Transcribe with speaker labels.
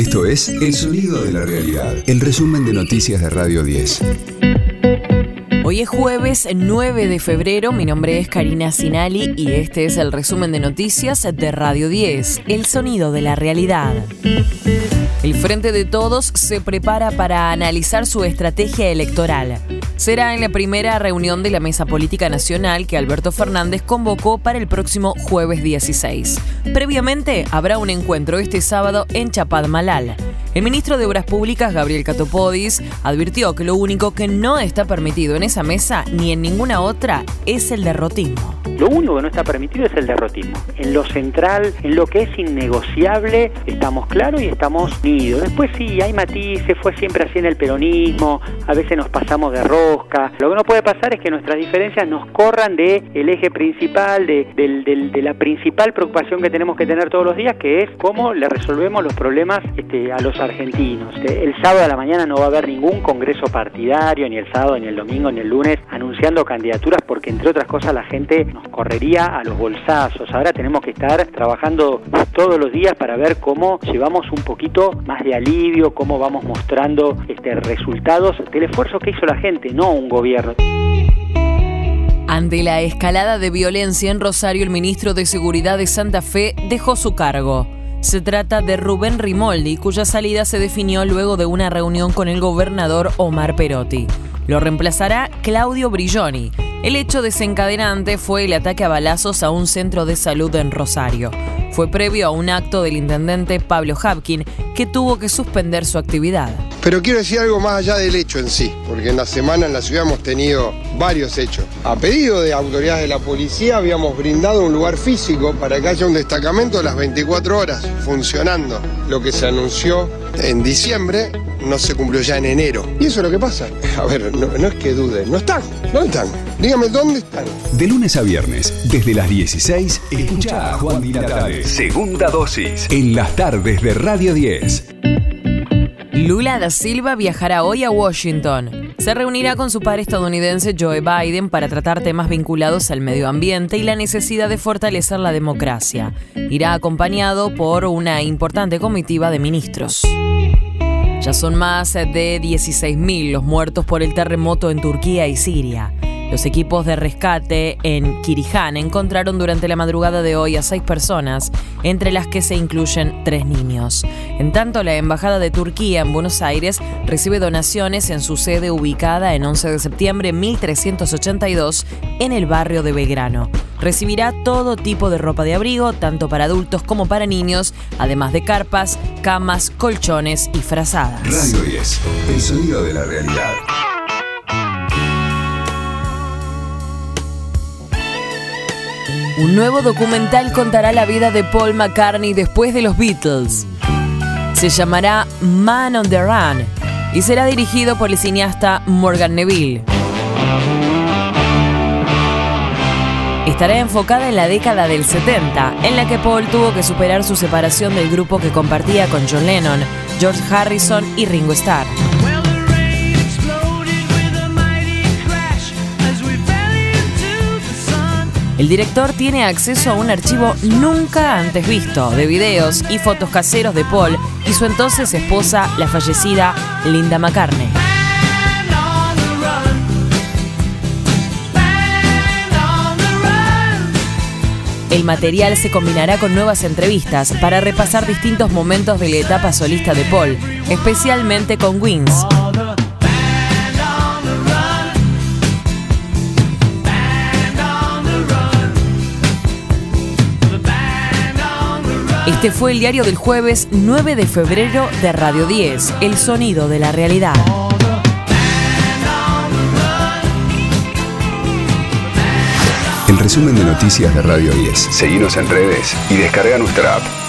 Speaker 1: Esto es El Sonido de la Realidad, el resumen de noticias de Radio 10.
Speaker 2: Hoy es jueves 9 de febrero, mi nombre es Karina Sinali y este es el resumen de noticias de Radio 10, El Sonido de la Realidad. El Frente de Todos se prepara para analizar su estrategia electoral. Será en la primera reunión de la Mesa Política Nacional que Alberto Fernández convocó para el próximo jueves 16. Previamente habrá un encuentro este sábado en Chapadmalal. El ministro de Obras Públicas, Gabriel Catopodis, advirtió que lo único que no está permitido en esa mesa ni en ninguna otra es el derrotismo.
Speaker 3: Lo único que no está permitido es el derrotismo. En lo central, en lo que es innegociable, estamos claros y estamos unidos. Después sí, hay matices, fue siempre así en el peronismo, a veces nos pasamos de rosca. Lo que no puede pasar es que nuestras diferencias nos corran de eje principal, de, de la principal preocupación que tenemos que tener todos los días, que es cómo le resolvemos los problemas este, a los argentinos. El sábado a la mañana no va a haber ningún congreso partidario, ni el sábado, ni el domingo, ni el lunes, anunciando candidaturas, porque entre otras cosas la gente nos correría a los bolsazos. Ahora tenemos que estar trabajando todos los días para ver cómo llevamos un poquito más de alivio, cómo vamos mostrando este, resultados del esfuerzo que hizo la gente, no un gobierno.
Speaker 2: Ante la escalada de violencia en Rosario, el ministro de Seguridad de Santa Fe dejó su cargo. Se trata de Rubén Rimoldi, cuya salida se definió luego de una reunión con el gobernador Omar Perotti. Lo reemplazará Claudio Brilloni, el hecho desencadenante fue el ataque a balazos a un centro de salud en Rosario. Fue previo a un acto del intendente Pablo Hapkin que tuvo que suspender su actividad.
Speaker 4: Pero quiero decir algo más allá del hecho en sí, porque en la semana en la ciudad hemos tenido varios hechos. A pedido de autoridades de la policía habíamos brindado un lugar físico para que haya un destacamento a las 24 horas funcionando. Lo que se anunció en diciembre no se cumplió ya en enero. Y eso es lo que pasa. A ver, no, es que duden, no están. ¿Dónde están? Dígame dónde están.
Speaker 1: De lunes a viernes, desde las 16, escucha a Juan Di Segunda dosis. En las tardes de Radio 10.
Speaker 2: Lula da Silva viajará hoy a Washington. Se reunirá con su padre estadounidense Joe Biden para tratar temas vinculados al medio ambiente y la necesidad de fortalecer la democracia. Irá acompañado por una importante comitiva de ministros. Ya son más de 16.000 los muertos por el terremoto en Turquía y Siria. Los equipos de rescate en Kirijan encontraron durante la madrugada de hoy a seis personas, entre las que se incluyen tres niños. En tanto, la Embajada de Turquía en Buenos Aires recibe donaciones en su sede ubicada en 11 de septiembre 1382 en el barrio de Belgrano. Recibirá todo tipo de ropa de abrigo, tanto para adultos como para niños, además de carpas, camas, colchones y frazadas.
Speaker 1: Radio 10, el sonido de la realidad.
Speaker 2: Un nuevo documental contará la vida de Paul McCartney después de los Beatles. Se llamará Man on the Run y será dirigido por el cineasta Morgan Neville. Estará enfocada en la década del 70, en la que Paul tuvo que superar su separación del grupo que compartía con John Lennon, George Harrison y Ringo Starr. El director tiene acceso a un archivo nunca antes visto de videos y fotos caseros de Paul y su entonces esposa, la fallecida Linda McCartney. El material se combinará con nuevas entrevistas para repasar distintos momentos de la etapa solista de Paul, especialmente con Wings. Este fue el diario del jueves 9 de febrero de Radio 10, El Sonido de la Realidad.
Speaker 1: El resumen de noticias de Radio 10. Seguimos en redes y descarga nuestra app.